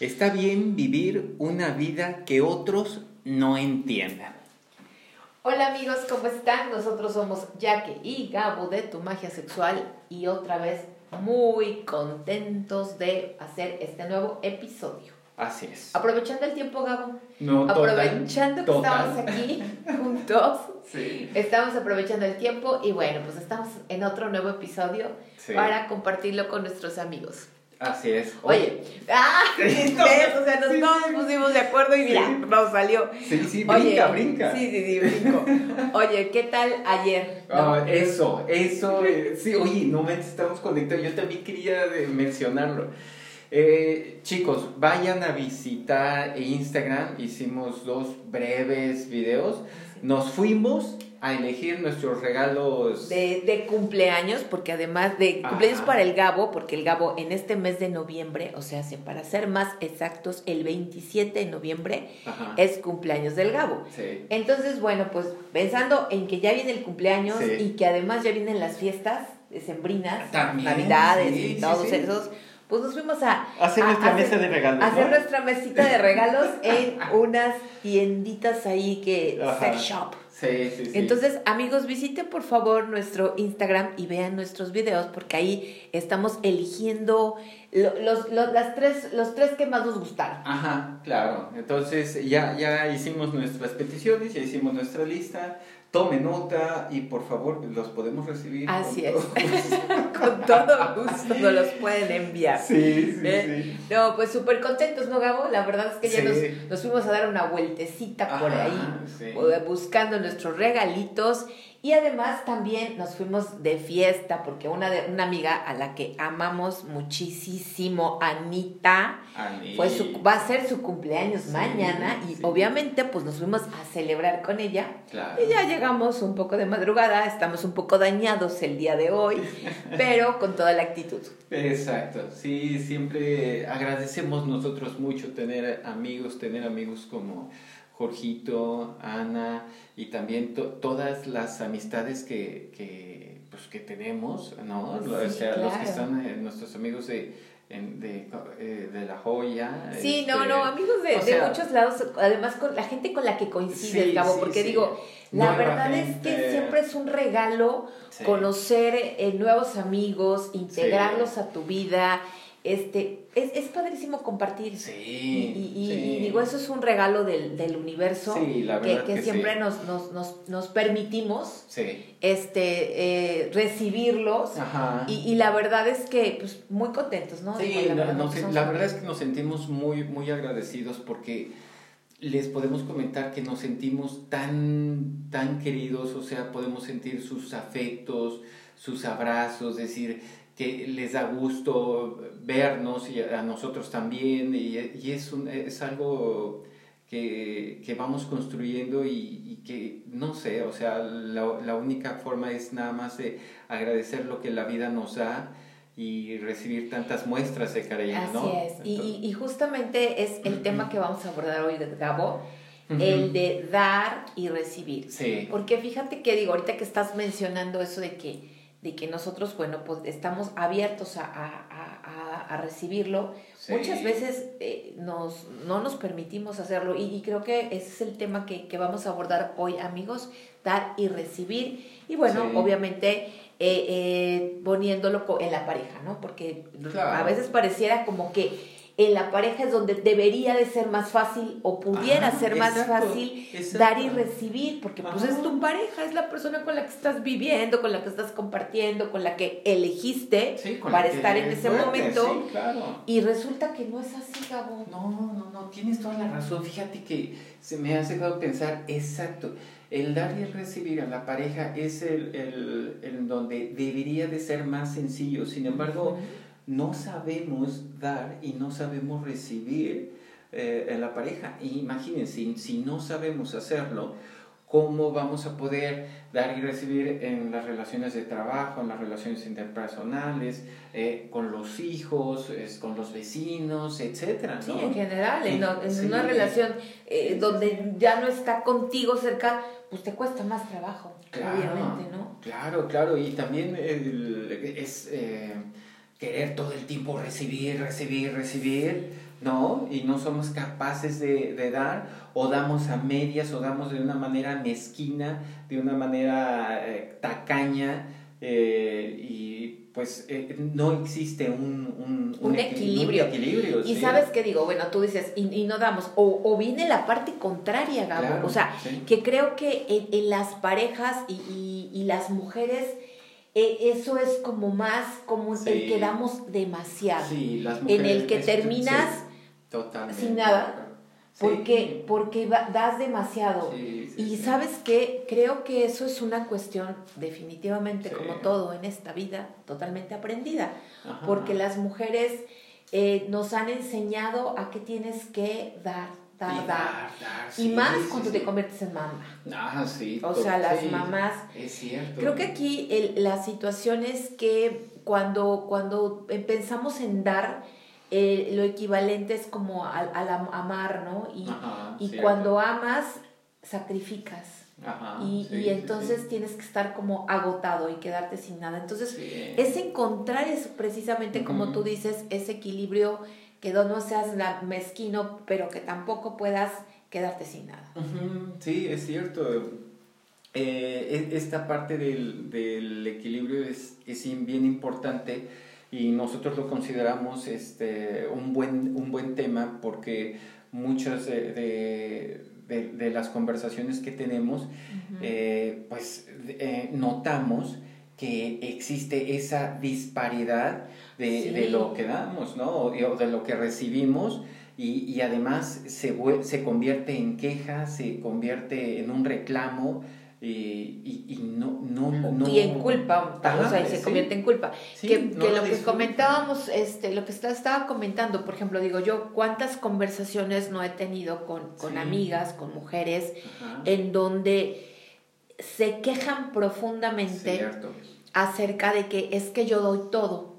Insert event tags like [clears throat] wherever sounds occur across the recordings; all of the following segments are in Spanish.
Está bien vivir una vida que otros no entiendan. Hola amigos, ¿cómo están? Nosotros somos Jaque y Gabo de Tu Magia Sexual y otra vez muy contentos de hacer este nuevo episodio. Así es. Aprovechando el tiempo, Gabo. No, total, aprovechando que total. estamos aquí [laughs] juntos. Sí. Estamos aprovechando el tiempo y bueno, pues estamos en otro nuevo episodio Sí. para compartirlo con nuestros amigos. Así es. Oye, ¡ah! [laughs] ¿qué No, es? O sea, nos sí, todos sí. pusimos de acuerdo y mira, Sí. nos salió. Sí, sí, Oye, brinca, brinca. Sí, sí, sí, brinco. Oye, ¿qué tal ayer? No, Ah, eso, eso, eh, sí, oye, no me estamos conectados, yo también quería de- mencionarlo. Eh, chicos, vayan a visitar Instagram, hicimos dos breves videos, nos fuimos a elegir nuestros regalos. De, de cumpleaños, porque además de Ajá. cumpleaños para el Gabo, porque el Gabo en este mes de noviembre, o sea, se- para ser más exactos, el 27 de noviembre Ajá. es cumpleaños del Gabo. Sí. Entonces, bueno, pues pensando en que ya viene el cumpleaños Sí. y que además ya vienen las fiestas decembrinas, También, navidades sí, y todos esos, pues nos fuimos a Hacer a- nuestra hacer- mesa de regalos. hacer nuestra mesita de regalos en [laughs] unas tienditas ahí que Ajá. sex shop. Sí, sí, sí. Entonces, amigos, visiten por favor nuestro Instagram y vean nuestros videos porque ahí estamos eligiendo lo- los, los- las tres, los tres que más nos gustaron. Ajá, claro. Entonces ya, ya hicimos nuestras peticiones, ya hicimos nuestra lista. Tome nota y por favor los podemos recibir. Así con es. todo gusto. [laughs] Con todo gusto nos los pueden enviar. Sí, sí, ¿Eh? sí. No, pues súper contentos, ¿no, Gabo? La verdad es que ya Sí. nos, nos fuimos a dar una vueltecita por ahí, sí. eh, buscando nuestros regalitos. Y además también nos fuimos de fiesta, porque una, de, una amiga a la que amamos muchísimo, Anita, Ani. su- va a ser su cumpleaños Sí, mañana y sí. obviamente pues nos fuimos a celebrar con ella. Claro. Y ya llegamos un poco de madrugada, estamos un poco dañados el día de hoy, [laughs] pero con toda la actitud. Exacto, sí, siempre agradecemos nosotros mucho tener amigos, tener amigos como Jorgito, Ana y también to- todas las amistades que, que, pues, que tenemos, ¿no? o sea, los que están, eh, nuestros amigos de, en- de, eh, de La Joya. Sí, no, este, no, amigos de, de sea, muchos lados, además con la gente con la que coincides, Sí, Gabo, sí, porque sí. digo, la Nueva verdad es que siempre es un regalo conocer eh, nuevos amigos, integrarlos a tu vida, este, es, es padrísimo compartir. Sí, Y, y- y- sí. y digo, eso es un regalo del, del universo Sí, la que, verdad que que siempre nos, nos, nos, nos permitimos este, eh, recibirlos. Ajá. Y, y la verdad es que, pues, muy contentos, ¿no? Sí, Digo, la, verdad no la verdad es que nos sentimos muy, muy agradecidos porque les podemos comentar que nos sentimos tan, tan queridos, o sea, podemos sentir sus afectos, sus abrazos, decir que les da gusto vernos y a nosotros también, y, y es, un, es algo que, que vamos construyendo y, y que, no sé, o sea, la, la única forma es nada más de agradecer lo que la vida nos da y recibir tantas muestras de cariño, Así ¿no? es. Y, y- y justamente es el [clears throat] tema que vamos a abordar hoy, Gabo, Ujú. el de dar y recibir. Sí. Porque fíjate que digo, ahorita que estás mencionando eso de que, de que nosotros, bueno, pues estamos abiertos a, a- a- a- recibirlo, Sí. muchas veces eh, nos, no nos permitimos hacerlo. Y, y creo que ese es el tema que, que vamos a abordar hoy, amigos, dar y recibir. Y bueno, Sí. obviamente eh, eh, poniéndolo en la pareja, ¿no? Porque Claro. a veces pareciera como que en la pareja es donde debería de ser más fácil o pudiera ser más exacto, fácil exacto. dar y recibir, porque pues es tu pareja, es la persona con la que estás viviendo, con la que estás compartiendo, con la que elegiste Sí, para estar en ese fuerte, momento. Sí, claro. Y resulta que no es así, Gabo. No, no, no, tienes toda la razón. Fíjate que se me ha dejado pensar, exacto, el dar y el recibir a la pareja es el, el, el donde debería de ser más sencillo. Sin embargo, no sabemos dar y no sabemos recibir eh, en la pareja. Y imagínense, si no sabemos hacerlo, ¿cómo vamos a poder dar y recibir en las relaciones de trabajo, en las relaciones interpersonales, eh, con los hijos, es, con los vecinos, etcétera? Sí, ¿no? en general, en, sí. una relación eh, Sí, sí, donde sí. ya no está contigo cerca, pues te cuesta más trabajo, Claro, obviamente, ¿no? Claro, claro, y también el- es eh, querer todo el tiempo recibir, recibir, recibir, ¿no? Y no somos capaces de, de, dar, o damos a medias, o damos de una manera mezquina, de una manera eh, tacaña, eh, y pues eh, no existe un, un, equilibrio. y sabes qué digo, bueno, tú dices, y, no damos, o, o, viene la parte contraria, Gabo, o sea, que creo que en, las parejas y, y, las mujeres... eso es como más como el que damos demasiado. en el que terminas sin nada. Porque, porque das demasiado. y sabes que creo que eso es una cuestión definitivamente, como todo en esta vida, totalmente aprendida. Porque las mujeres eh, nos han enseñado a que tienes que dar, dar, dar. y más cuando te conviertes en mamá. Ah, sí. O sea, las mamás. Es cierto. Creo que aquí el, la situación es que cuando, cuando pensamos en dar, eh, lo equivalente es como al, amar, ¿no? Y, y cuando amas, sacrificas. y, y, entonces tienes que estar como agotado y quedarte sin nada. Entonces, es encontrar eso precisamente como tú dices, ese equilibrio que no seas mezquino, pero que tampoco puedas quedarte sin nada. Sí, es cierto. Eh, e, esta parte del, del equilibrio es, es bien importante y nosotros lo consideramos este, un, buen, un buen tema porque muchas de, de, de, las conversaciones que tenemos, eh, pues eh, notamos que existe esa disparidad de, de, lo que damos, ¿no? O de lo que recibimos y, y además se, se convierte en queja, se convierte en un reclamo y, y, no, no, no, y en culpa o sea y se convierte en culpa. Que, que lo que comentábamos este lo que estaba comentando por ejemplo digo yo cuántas conversaciones no he tenido con, con amigas con mujeres en donde se quejan profundamente acerca de que es que yo doy todo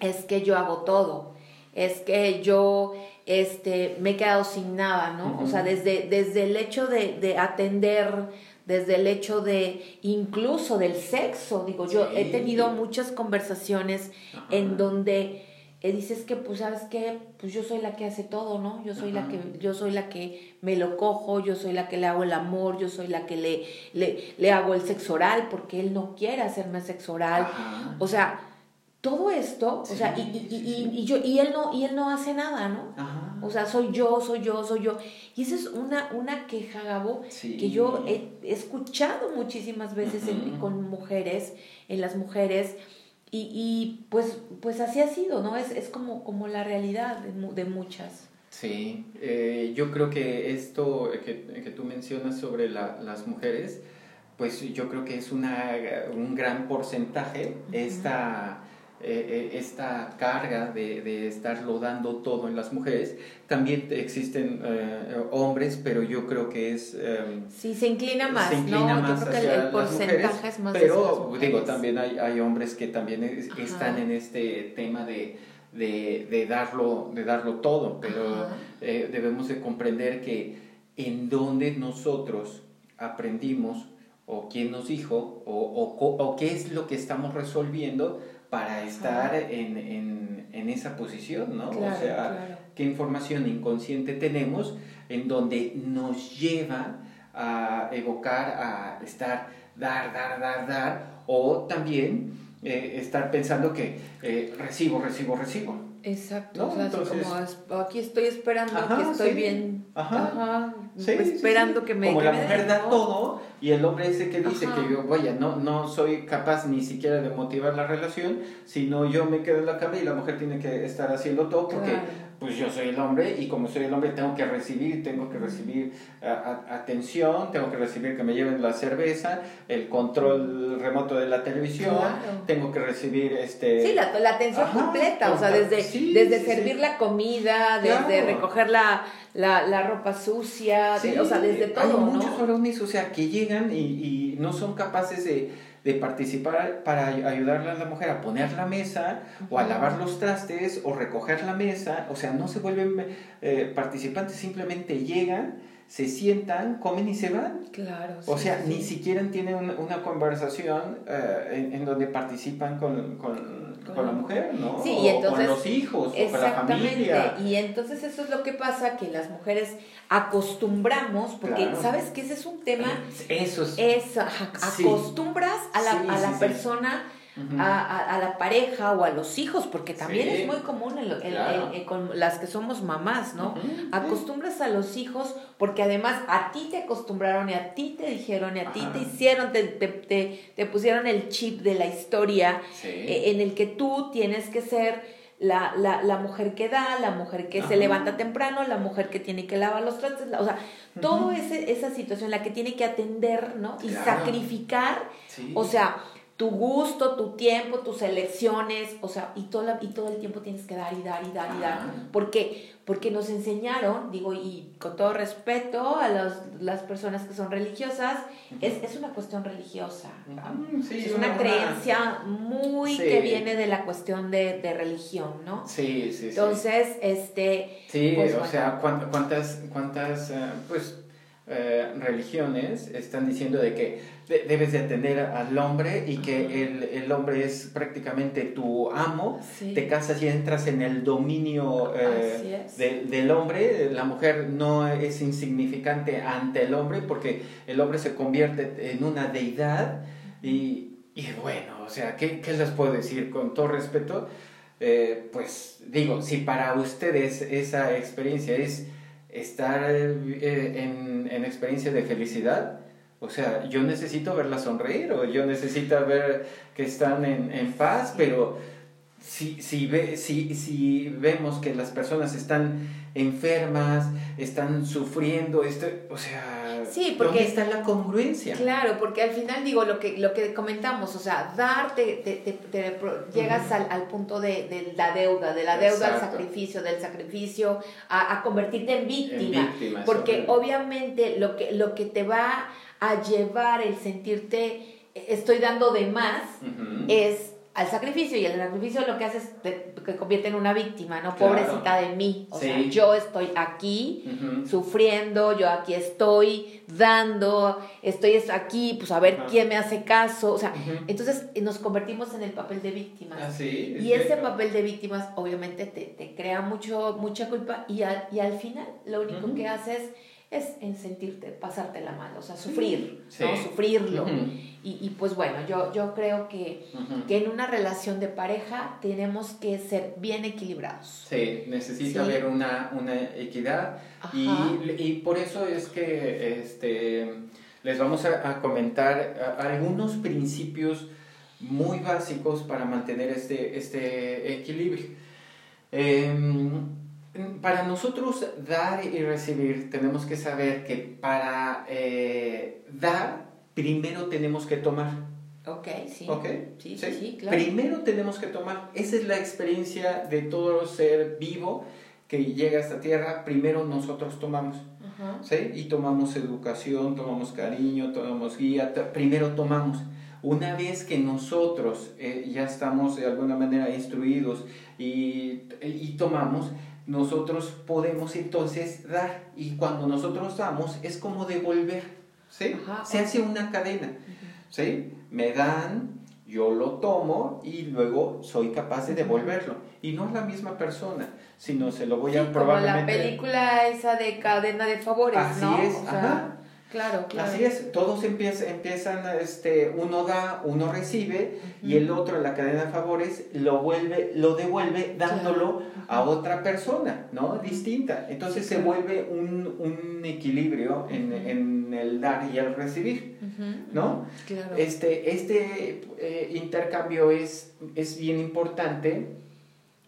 es que yo hago todo es que yo este me he quedado sin nada no o sea desde desde el hecho de, de atender desde el hecho de incluso del sexo. Digo, yo he tenido muchas conversaciones en donde eh, dices que pues sabes que pues yo soy la que hace todo, ¿no? Yo soy la que yo soy la que me lo cojo, yo soy la que le hago el amor, yo soy la que le le, le hago el sexo oral porque él no quiere hacerme sexo oral. O sea, todo esto, o sea, y, y, y, yo, y, él no, y él no hace nada, ¿no? O sea, soy yo, soy yo, soy yo. Y esa es una, una queja, Gabo, que yo he, escuchado muchísimas veces con mujeres, en las mujeres, y, y, pues, pues así ha sido, ¿no? Es, es como, como la realidad de, de muchas. Sí, eh, yo creo que esto que, que tú mencionas sobre la, las mujeres, pues yo creo que es una, un gran porcentaje, esta eh, eh, esta carga de, de, estarlo dando todo en las mujeres. También existen eh, hombres, pero yo creo que es... Em, sí, se inclina más, se inclina Más yo creo que el porcentaje es más Pero digo, también hay, hay hombres que también están en este tema de, de, de, darlo, de darlo todo, pero debemos de comprender que en donde nosotros aprendimos o quién nos dijo o, o, o qué es lo que estamos resolviendo, para estar en, en, en, esa posición, ¿no? o sea, qué información inconsciente tenemos en donde nos lleva a evocar, a estar, dar, dar, dar, dar, o también eh, estar pensando que eh, recibo, recibo, recibo. Exacto, como aquí estoy esperando que estoy bien, ajá, esperando que me Como la mujer da todo y el hombre ese que dice que yo, vaya, no, no soy capaz ni siquiera de motivar la relación, sino yo me quedo en la cama y la mujer tiene que estar haciendo todo porque pues yo soy el hombre y como soy el hombre tengo que recibir, tengo que recibir atención, tengo que recibir que me lleven la cerveza, el control remoto de la televisión, tengo que recibir este... Sí, la, la atención completa, o sea, desde, desde servir la comida, desde recoger la, la, la, ropa sucia, o sea, desde todo. Hay muchos varones, o sea, que llegan y, y no son capaces de de participar para ayudarle a la mujer a poner la mesa o a lavar los trastes o recoger la mesa, o sea, no se vuelven eh, participantes, simplemente llegan, se sientan, comen y se van. Claro. O sea, ni siquiera tienen una, conversación eh, en, donde participan con, con, con la mujer, ¿no? Sí, y entonces, con los hijos, o con la familia. Y entonces eso es lo que pasa, que las mujeres acostumbramos, porque sabes que ese es un tema. Eso es. acostumbras a la, a la persona a, a, la pareja o a los hijos, porque también es muy común el, el, con las que somos mamás, ¿no? Acostumbras a los hijos porque además a ti te acostumbraron y a ti te dijeron y a ti te hicieron, te, te, te, pusieron el chip de la historia eh, en el que tú tienes que ser... La, la, la, mujer que da, la mujer que se levanta temprano, la mujer que tiene que lavar los trastes, o sea, todo ese, esa situación, la que tiene que atender, ¿no? Y sacrificar, o sea, tu gusto, tu tiempo, tus elecciones, o sea, y todo, y todo el tiempo tienes que dar y dar y dar y dar. ¿Por qué? Porque nos enseñaron, digo, y con todo respeto a los, las personas que son religiosas, es, es una cuestión religiosa. es una, creencia muy que viene de la cuestión de, de religión, ¿no? Sí, sí, sí. Entonces, este... Sí, pues, o sea, ¿cuántas, cuántas, eh, pues eh, religiones están diciendo de que debes de atender al hombre y que el, el, hombre es prácticamente tu amo, te casas y entras en el dominio eh, del hombre, la mujer no es insignificante ante el hombre porque el hombre se convierte en una deidad. Y, y bueno, o sea, ¿qué, ¿qué, les puedo decir con todo respeto? Eh, pues digo, si para ustedes esa experiencia es estar eh, en, en, experiencia de felicidad. O sea, yo necesito verla sonreír o yo necesito ver que están en, en paz, pero si, si, ve, si, si vemos que las personas están enfermas, están sufriendo, esto, o sea, sí, porque, ¿dónde está la congruencia? Claro, porque al final digo lo que, lo que comentamos, o sea, dar, te, te, llegas al, al, punto de, de, la deuda, de la deuda al sacrificio, del sacrificio a, a convertirte en víctima, porque obviamente lo que, lo que te va a llevar el sentirte estoy dando de más es al sacrificio y el sacrificio lo que hace es te, que convierte en una víctima, ¿no? Pobrecita de mí. O sea, yo estoy aquí sufriendo, yo aquí estoy dando, estoy aquí, pues a ver quién me hace caso. O sea, entonces nos convertimos en el papel de víctimas. Ah, y ese papel de víctimas obviamente te, te crea mucho, mucha culpa y al, y al final lo único que haces es en sentirte, pasarte la mal, o sea, sufrir, ¿no? Sufrirlo. y, y, pues bueno, yo, yo creo que, que, en una relación de pareja tenemos que ser bien equilibrados. Sí, necesita haber una, una equidad y, y, por eso es que este, les vamos a, a comentar algunos principios muy básicos para mantener este, este equilibrio. Eh, para nosotros dar y recibir tenemos que saber que para eh, dar primero tenemos que tomar. Ok, sí. Sí, sí, claro. Primero tenemos que tomar. Esa es la experiencia de todo ser vivo que llega a esta tierra. Primero nosotros tomamos. ¿sí? Y tomamos educación, tomamos cariño, tomamos guía. Primero tomamos. Una vez que nosotros eh, ya estamos de alguna manera instruidos y, y tomamos, nosotros podemos entonces dar y cuando nosotros damos es como devolver, ¿sí? Se hace una cadena, ¿sí? Me dan, yo lo tomo y luego soy capaz de devolverlo. Y no es la misma persona, sino se lo voy a probar. Como la película esa de cadena de favores, Así es, ajá. Claro, claro. Así es, todos empiezan, empiezan este, uno da, uno recibe y el otro en la cadena de favores lo vuelve, lo devuelve dándolo a otra persona, ¿no? Distinta. Entonces se vuelve un, un equilibrio en, en, el dar y el recibir, ¿no? Claro. Este, este eh, intercambio es, es bien importante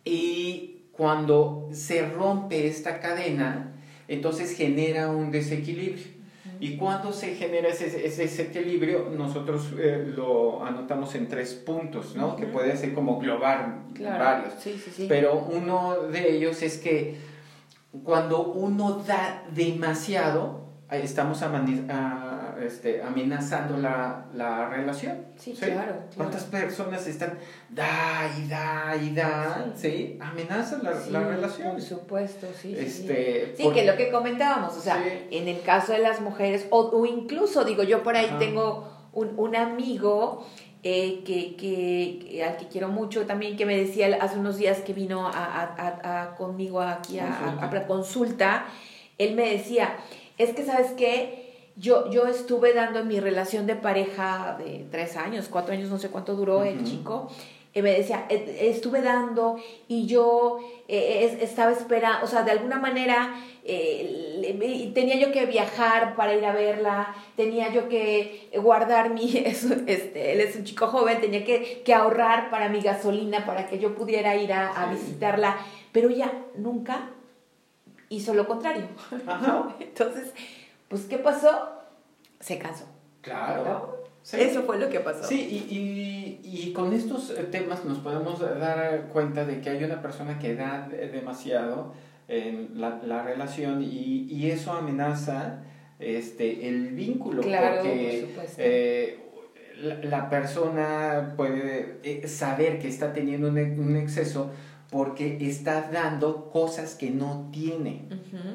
y cuando se rompe esta cadena, entonces genera un desequilibrio. Y cuando se genera ese, ese, equilibrio, nosotros eh, lo anotamos en tres puntos, ¿no? Que puede ser como global varios. Sí, sí, sí. Pero uno de ellos es que cuando uno da demasiado, estamos este, amenazando la, la relación. Sí, Claro, ¿Cuántas personas están da y da y da? Sí, amenazan la, la, relación. Por supuesto, sí. Este, sí, que lo que comentábamos, o sea, en el caso de las mujeres, o, o incluso, digo, yo por ahí tengo un, un amigo eh, que, que, al que quiero mucho también, que me decía hace unos días que vino a, a, a, conmigo aquí a, a, consulta, él me decía, es que sabes qué, yo, yo estuve dando en mi relación de pareja de tres años, cuatro años, no sé cuánto duró el chico, y me decía, estuve dando y yo eh, estaba esperando, o sea, de alguna manera eh, tenía yo que viajar para ir a verla, tenía yo que guardar mi, [laughs] este, él es un chico joven, tenía que, que, ahorrar para mi gasolina para que yo pudiera ir a, visitarla, pero ya nunca hizo lo contrario. [laughs] Entonces, pues, ¿qué pasó? Se cansó. Claro. Eso fue lo que pasó. Sí, y, y, con estos temas nos podemos dar cuenta de que hay una persona que da demasiado en la, la relación y, y, eso amenaza este, el vínculo. Claro, porque, eh, la, persona puede eh, saber que está teniendo un, un exceso porque está dando cosas que no tiene.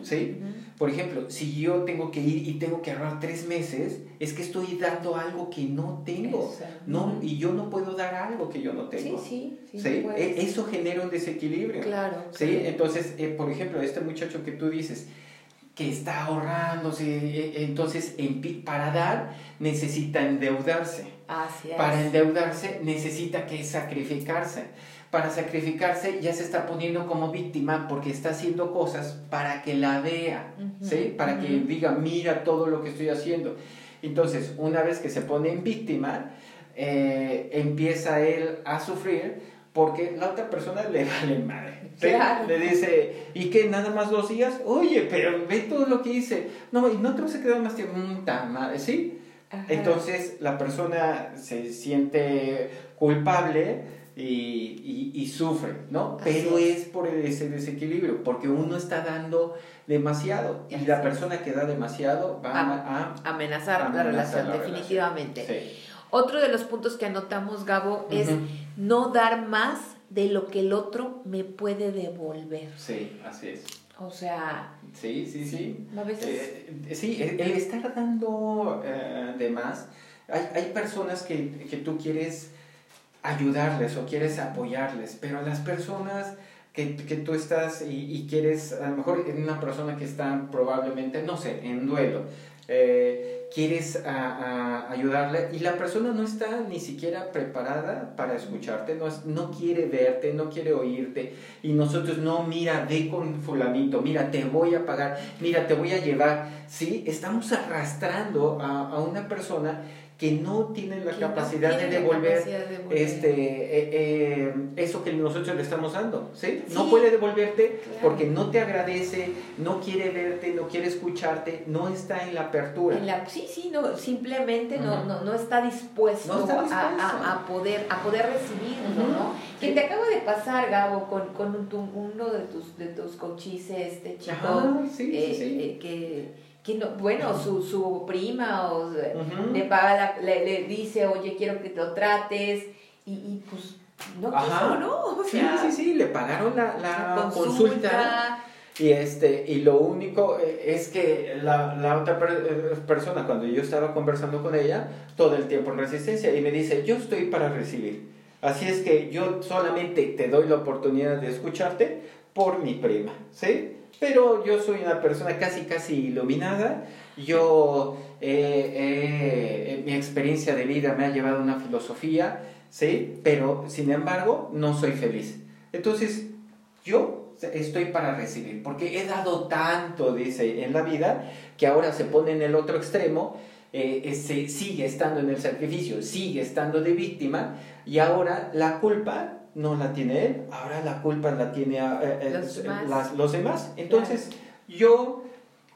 ¿Sí? Por ejemplo, si yo tengo que ir y tengo que ahorrar tres meses, es que estoy dando algo que no tengo. No, y yo no puedo dar algo que yo no tengo. Sí, sí. ¿Sí? E, eso genera un desequilibrio. Claro. ¿Sí? Entonces, eh, por ejemplo, este muchacho que tú dices, que está ahorrándose, e, entonces para dar necesita endeudarse. Así es. Para endeudarse necesita que sacrificarse para sacrificarse ya se está poniendo como víctima porque está haciendo cosas para que la vea, ¿sí? Para que diga, mira todo lo que estoy haciendo. Entonces, una vez que se pone en víctima, eh, empieza él a sufrir porque la otra persona le [laughs] vale madre. Le dice, ¿y qué? ¿Nada más dos días? Oye, pero ve todo lo que hice. No, y no te se quedó más tiempo. Tan madre, ¿sí? Entonces, la persona se siente culpable y, y, sufre, ¿no? Pero es. por ese desequilibrio, porque uno está dando demasiado y la persona que da demasiado va a, amenazar, la relación, definitivamente. Otro de los puntos que anotamos, Gabo, es no dar más de lo que el otro me puede devolver. Sí, así es. O sea... Sí, sí, sí. A veces... Eh, sí, el, estar dando eh, de más, hay, hay personas que, que tú quieres ayudarles o quieres apoyarles, pero las personas que, que tú estás y, quieres, a lo mejor una persona que está probablemente, no sé, en duelo, eh, quieres a, ayudarle y la persona no está ni siquiera preparada para escucharte, no, no quiere verte, no quiere oírte y nosotros no, mira, ve con mira, te voy a pagar, mira, te voy a llevar, ¿sí? Estamos arrastrando a, a una persona que no tienen la capacidad, de devolver, este eh, eh, eso que nosotros le estamos dando, ¿sí? No puede devolverte porque no te agradece, no quiere verte, no quiere escucharte, no está en la apertura. sí, sí, no, simplemente no, no, está dispuesto, A, poder, a poder recibirlo, ¿no? Que te acaba de pasar, Gabo, con, con uno de tus, de tus coaches, este chico, ah, eh, que que no, bueno, su, su prima o le paga le, le, dice, oye, quiero que te lo trates, y, y pues no quiso, ¿no? O sea, sí, sí, sí, le pagaron la, la, consulta. Y, este, y lo único eh, es que la, la otra eh, persona, cuando yo estaba conversando con ella, todo el tiempo en resistencia, y me dice, yo estoy para recibir. Así es que yo solamente te doy la oportunidad de escucharte por mi prima, ¿sí? Pero yo soy una persona casi, casi iluminada. Yo, eh, eh, mi experiencia de vida me ha llevado a una filosofía, ¿sí? Pero, sin embargo, no soy feliz. Entonces, yo estoy para recibir, porque he dado tanto, dice, en la vida, que ahora se pone en el otro extremo, eh, se sigue estando en el sacrificio, sigue estando de víctima, y ahora la culpa no la tiene él, ahora la culpa la tiene a, eh, eh, los, demás. los, demás. Entonces, yo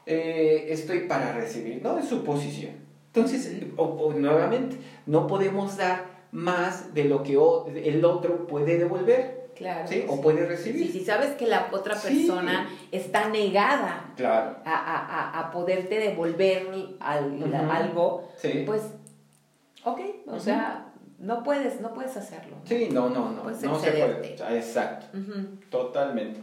eh, estoy para recibir, ¿no? Es su posición. Entonces, o, nuevamente, no podemos dar más de lo que el otro puede devolver. Claro. ¿sí? O puede recibir. si sabes que la otra persona está negada claro. a, a, a, poderte devolver algo, pues, ok, o sea, no puedes, no puedes hacerlo. Sí, no, no, no. no se puede. Exacto. Totalmente.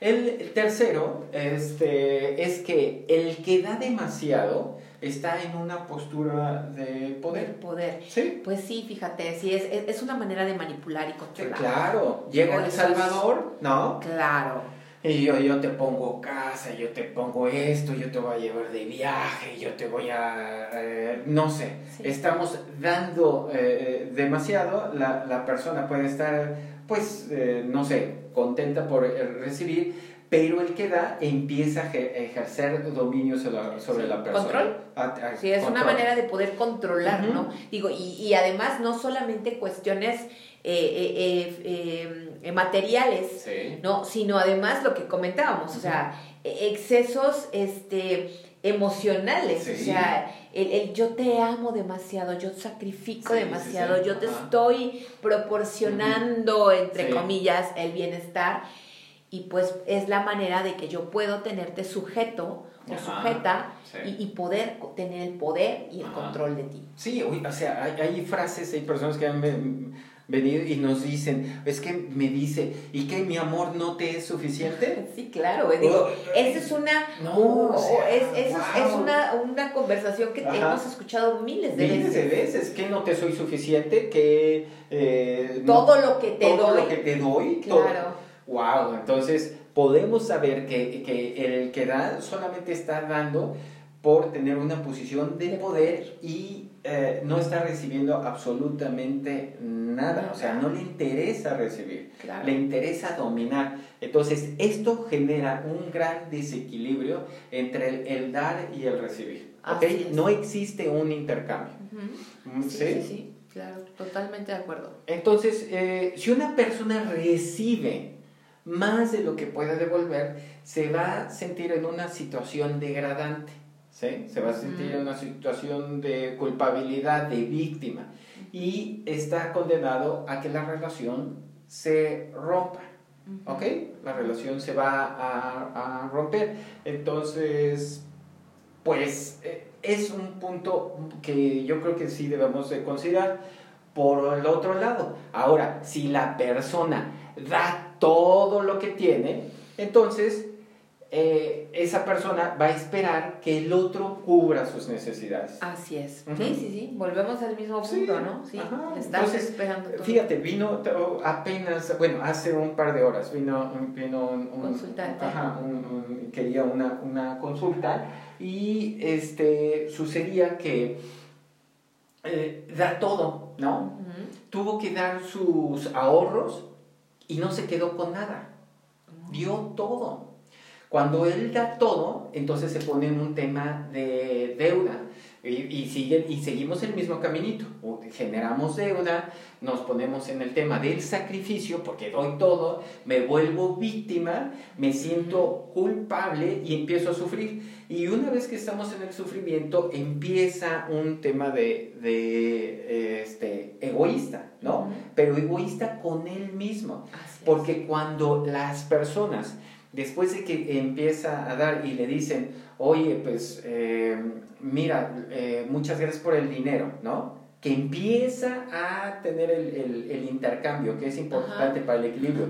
El tercero este, es que el que da demasiado está en una postura de poder. poder. Sí. Pues sí, fíjate, sí, es, es una manera de manipular y controlar. claro, llega El Salvador, ¿no? Claro. Y yo, yo te pongo casa, yo te pongo esto, yo te voy a llevar de viaje, yo te voy a... Eh, no sé, estamos dando eh, demasiado, la, la, persona puede estar, pues, eh, no sé, contenta por recibir, pero el que da empieza a ejercer dominio sobre la, persona. Control. Ah, ah, sí, es una manera de poder controlar, ¿no? Digo, y, y, además no solamente cuestiones eh, eh, em, materiales, ¿no? Sino además lo que comentábamos, o sea, e, excesos, este emocionales, o sea, el, yo te amo demasiado, yo sacrifico demasiado, yo te estoy proporcionando, entre comillas, el bienestar y pues es la manera de que yo puedo tenerte sujeto o sujeta y, poder tener el poder y el control de ti. Sí, o sea, hay, hay, frases, hay personas que han venido y nos dicen, es que me dice, ¿y que mi amor no te es suficiente? [laughs] Sí, claro, digo, esa es una, no, es, es, es, una, una conversación que hemos escuchado miles de veces. Miles de veces, que no te soy suficiente, que... Eh, todo lo que te todo doy. lo que te doy. Claro. Wow, entonces podemos saber que, que el que da solamente está dando por tener una posición de poder y eh, no está recibiendo absolutamente nada, o sea, no le interesa recibir, le interesa dominar. Entonces, esto genera un gran desequilibrio entre el, dar y el recibir. ¿okay? No existe un intercambio. sí, sí, sí, claro, totalmente de acuerdo. Entonces, eh, si una persona recibe más de lo que puede devolver, se va a sentir en una situación degradante, ¿sí? Se va a sentir en una situación de culpabilidad, de víctima, y está condenado a que la relación se rompa, ¿ok? La relación se va a, romper. Entonces, pues eh, es un punto que yo creo que sí debemos de considerar. Por el otro lado, ahora, si la persona da todo lo que tiene, entonces eh, esa persona va a esperar que el otro cubra sus necesidades. Así es. Sí, sí, sí. Volvemos al mismo punto, ¿no? Sí. Estás esperando. Fíjate, vino apenas, bueno, hace un par de horas vino, vino un, consultante. Ajá, un, quería una, una, consulta y este sucedía que eh, da todo, ¿no? Tuvo que dar sus ahorros y no se quedó con nada. Dio todo. Cuando él da todo, entonces se pone en un tema de deuda y, y, sigue, y seguimos el mismo caminito. Generamos deuda, nos ponemos en el tema del sacrificio porque doy todo, me vuelvo víctima, me siento culpable y empiezo a sufrir. Y una vez que estamos en el sufrimiento, empieza un tema de, de este, egoísta, ¿no? Pero egoísta con él mismo. porque cuando las personas, después de que empieza a dar y le dicen, oye, pues eh, mira, eh, muchas gracias por el dinero, ¿no? Que empieza a tener el, el, intercambio, que es importante para el equilibrio,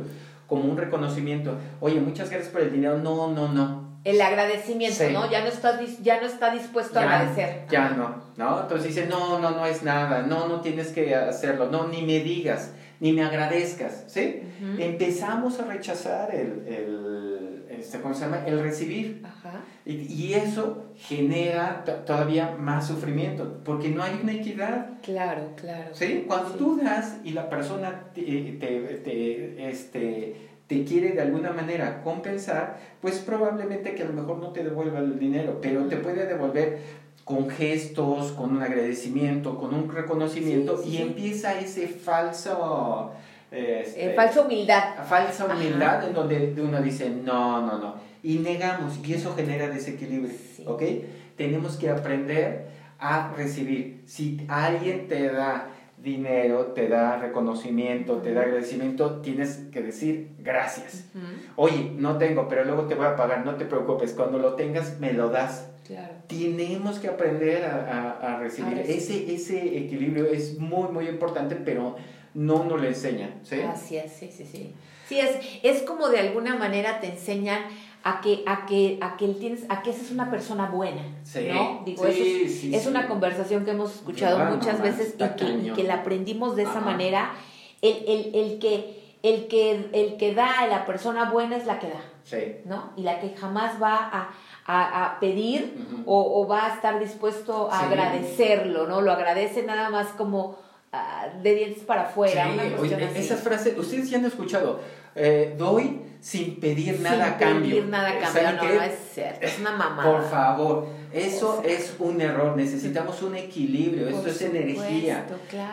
como un reconocimiento. Oye, muchas gracias por el dinero. No, no, no el agradecimiento, ¿no? Ya no, está, ya no está dispuesto a agradecer. Ya no, ¿no? Entonces dice, no, no, no es nada, no, no tienes que hacerlo, no, ni me digas, ni me agradezcas, ¿sí? Empezamos a rechazar el, el, este, ¿cómo se llama? El recibir. Ajá. Y, y, eso genera todavía más sufrimiento, porque no hay una equidad. Claro, claro. ¿Sí? Cuando tú das y la persona te, te, te este, te quiere de alguna manera compensar, pues probablemente que a lo mejor no te devuelva el dinero, pero te puede devolver con gestos, con un agradecimiento, con un reconocimiento y empieza ese falso... Este, eh, falsa humildad. Falsa humildad en donde uno dice, no, no, no. Y negamos y eso genera desequilibrio. ¿Ok? Tenemos que aprender a recibir. Si alguien te da dinero, te da reconocimiento, te da agradecimiento, tienes que decir gracias. Oye, no tengo, pero luego te voy a pagar, no te preocupes, cuando lo tengas me lo das. Claro. Tenemos que aprender a, recibir. Ese, ese equilibrio es muy, muy importante, pero no nos lo enseñan. ¿sí? Así es, sí, sí, sí. Sí, es, es como de alguna manera te enseñan a que, a que, a que tienes, a que esa es una persona buena, ¿no? Digo, eso es, una conversación que hemos escuchado muchas veces y que, la aprendimos de esa manera. El, el, el, que, el, que, el que da a la persona buena es la que da, ¿no? Y la que jamás va a, a, pedir o, o, va a estar dispuesto a agradecerlo, ¿no? Lo agradece nada más como ah, de dientes para afuera. esa frase, ustedes ya han escuchado, eh, doy sin pedir nada a cambio. Sin pedir nada a cambio, no, es cierto, es una mamada. Por favor, eso es un error, necesitamos un equilibrio, esto es energía.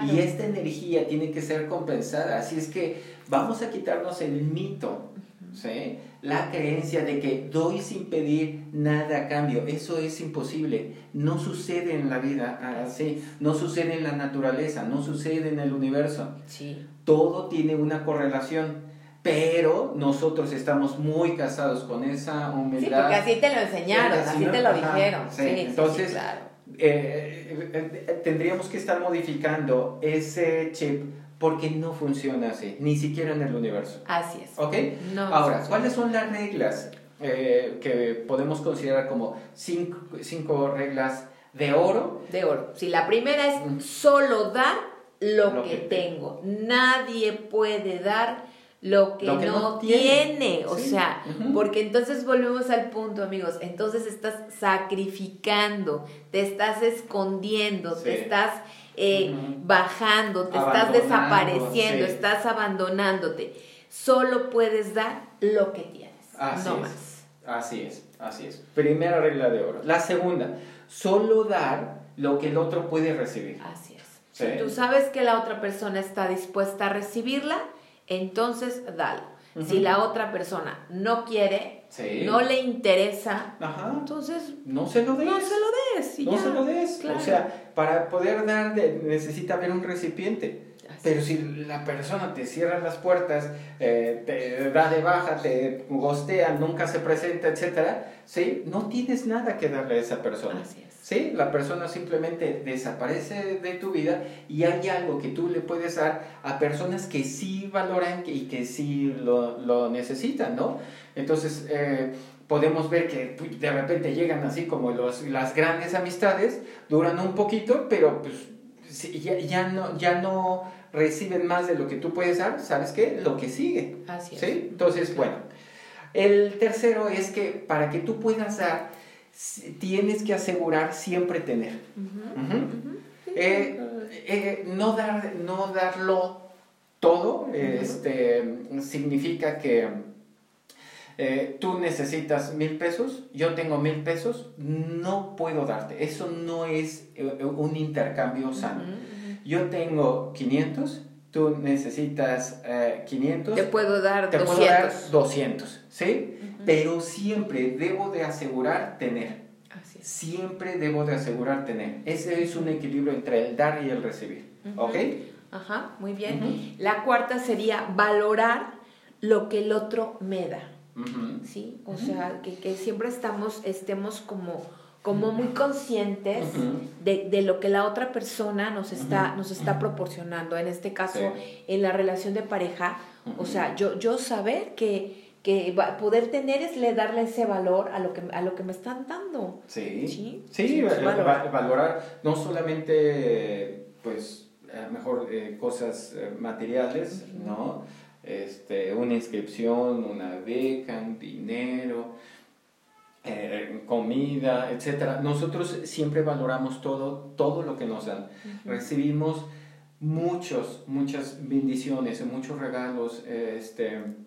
Y esta energía tiene que ser compensada, así es que vamos a quitarnos el mito, ¿sí? la creencia de que doy sin pedir nada a cambio. Eso es imposible. No sucede en la vida así. No sucede en la naturaleza. No sucede en el universo. Sí. Todo tiene una correlación pero nosotros estamos muy casados con esa humildad. Sí, porque así te lo enseñaron, así, te lo dijeron. Sí, entonces, claro. Eh, eh, eh, tendríamos que estar modificando ese chip porque no funciona así, ni siquiera en el universo. Así es. ¿Ok? Ahora, ¿cuáles son las reglas que podemos considerar como cinco, cinco, reglas de oro? De oro. Si la primera es solo dar lo, que, tengo. Nadie puede dar lo que, no, tiene. O sea, porque entonces volvemos al punto, amigos. Entonces estás sacrificando, te estás escondiendo, te estás eh, bajando, te estás desapareciendo, estás abandonándote. Solo puedes dar lo que tienes, así no es. más. Así es, así es. Primera regla de oro. La segunda, solo dar lo que el otro puede recibir. Así es. Si tú sabes que la otra persona está dispuesta a recibirla, entonces dalo. Si la otra persona no quiere, no le interesa, entonces no se lo des. No se lo des. no se lo des. O sea, para poder dar necesita haber un recipiente. Pero si la persona te cierra las puertas, eh, te da de baja, te gostea, nunca se presenta, etcétera, ¿sí? no tienes nada que darle a esa persona. Así es. ¿Sí? La persona simplemente desaparece de tu vida y hay algo que tú le puedes dar a personas que sí valoran y que sí lo, lo necesitan, ¿no? Entonces, eh, podemos ver que de repente llegan así como los, las grandes amistades, duran un poquito, pero pues ya, ya, no, ya no reciben más de lo que tú puedes dar, ¿sabes qué? Lo que sigue. Así es. ¿sí? Entonces, bueno, el tercero es que para que tú puedas dar, tienes que asegurar siempre tener. Eh, eh, no, dar, no darlo todo este, significa que eh, tú necesitas mil pesos, yo tengo mil pesos, no puedo darte. Eso no es un intercambio sano. Yo tengo 500, tú necesitas 500. Te puedo dar te Puedo dar 200, ¿sí? pero siempre debo de asegurar tener. Siempre debo de asegurar tener. Ese es un equilibrio entre el dar y el recibir. ¿Ok? Ajá, muy bien. La cuarta sería valorar lo que el otro me da. ¿Sí? O sea, que, que, siempre estamos, estemos como, como muy conscientes de, de, lo que la otra persona nos está, nos está proporcionando. En este caso, en la relación de pareja, o sea, yo, yo saber que que poder tener es le darle ese valor a lo que, a lo que me están dando. Sí, sí, valorar. no solamente, pues, a lo mejor eh, cosas eh, materiales, ¿no? Este, una inscripción, una beca, un dinero, eh, comida, etcétera. Nosotros siempre valoramos todo, todo lo que nos dan. Recibimos muchos, muchas bendiciones, muchos regalos, este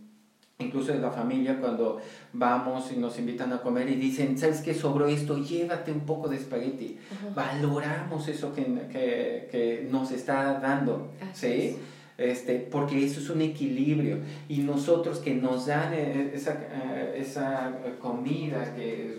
incluso de la familia, cuando vamos y nos invitan a comer y dicen, ¿sabes qué sobró esto? Llévate un poco de espagueti. Valoramos eso que, que, que, nos está dando, ¿sí? Este, porque eso es un equilibrio. Y nosotros que nos dan eh, esa, eh, esa comida que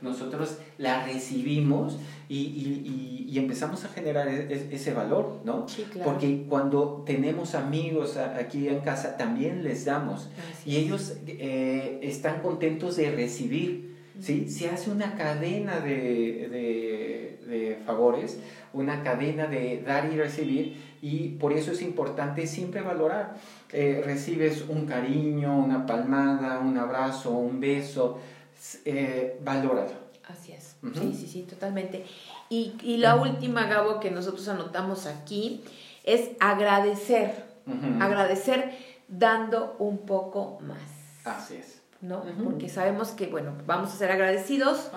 nosotros la recibimos y, y, y, empezamos a generar e, e, ese valor, ¿no? Porque cuando tenemos amigos aquí en casa, también les damos. y ellos eh, están contentos de recibir. ¿sí? Se hace una cadena de, de, favores, una cadena de dar y recibir, y por eso es importante siempre valorar. Eh, recibes un cariño, una palmada, un abrazo, un beso, eh, valóralo. Así es, sí, sí, sí, totalmente. Y, y la última, Gabo, que nosotros anotamos aquí, es agradecer, agradecer dando un poco más. Así es. ¿No? Porque sabemos que, bueno, vamos a ser agradecidos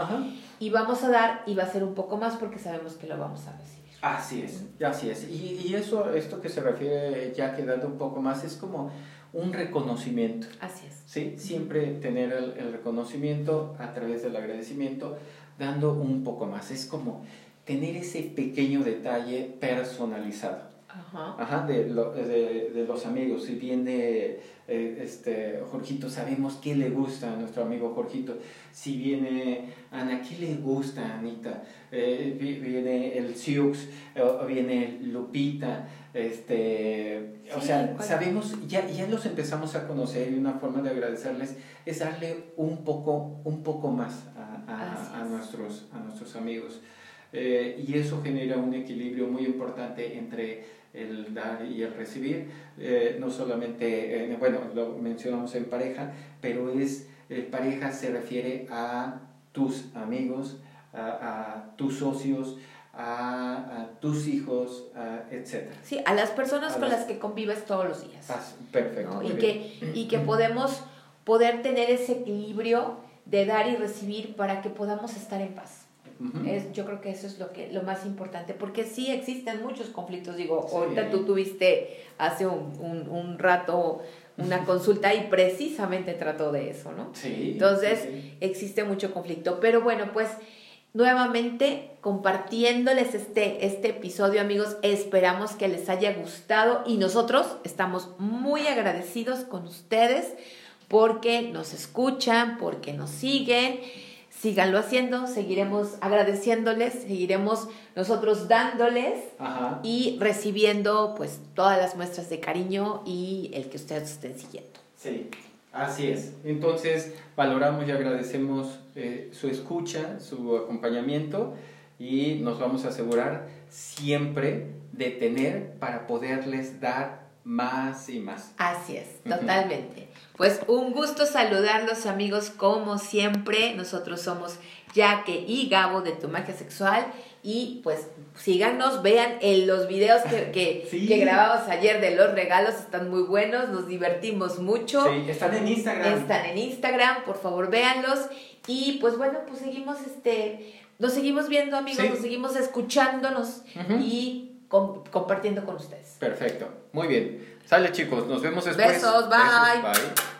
y vamos a dar y va a ser un poco más porque sabemos que lo vamos a recibir. Así es, así es. Y, y eso, esto que se refiere ya que dando un poco más, es como un reconocimiento. Así es. ¿sí? Siempre tener el, reconocimiento a través del agradecimiento, dando un poco más. Es como tener ese pequeño detalle personalizado. Ajá. de, de, de, los amigos. Si viene eh, este, Jorgito, sabemos qué le gusta a nuestro amigo Jorgito. Si viene Ana, ¿qué le gusta a Anita? Eh, viene el Siux, o viene Lupita. Este, o sea, sabemos, ya, ya los empezamos a conocer y una forma de agradecerles es darle un poco, un poco más a, a, nuestros, a nuestros amigos. Eh, y eso genera un equilibrio muy importante entre el dar y el recibir, eh, no solamente, bueno, lo mencionamos en pareja, pero es, eh, pareja se refiere a tus amigos, a, tus socios, a, tus hijos, etc. Sí, a las personas con las... que convives todos los días. Ah, perfecto. Y, que, y que podemos poder tener ese equilibrio de dar y recibir para que podamos estar en paz es, yo creo que eso es lo, que, lo más importante, porque sí existen muchos conflictos. Digo, ahorita tú tuviste hace un, un, un rato una consulta y precisamente trató de eso, ¿no? Sí. Entonces, existe mucho conflicto. Pero bueno, pues nuevamente compartiéndoles este, este episodio, amigos. Esperamos que les haya gustado y nosotros estamos muy agradecidos con ustedes porque nos escuchan, porque nos siguen síganlo haciendo, seguiremos agradeciéndoles, seguiremos nosotros dándoles y recibiendo pues todas las muestras de cariño y el que ustedes estén siguiendo. Sí, así es. Entonces valoramos y agradecemos eh, su escucha, su acompañamiento y nos vamos a asegurar siempre de tener para poderles dar más y más. Así es, totalmente. Pues un gusto saludarlos amigos como siempre. Nosotros somos Jaque y Gabo de Tu Magia Sexual. Y pues síganos, vean en los videos que, [laughs] que, grabamos ayer de los regalos, están muy buenos, nos divertimos mucho. Sí, están en Instagram. Están en Instagram, por favor véanlos. Y pues bueno, pues seguimos este, nos seguimos viendo amigos, nos seguimos escuchándonos y compartiendo con ustedes. Perfecto, muy bien. Sale chicos, nos vemos después. Besos, bye. Besos, bye.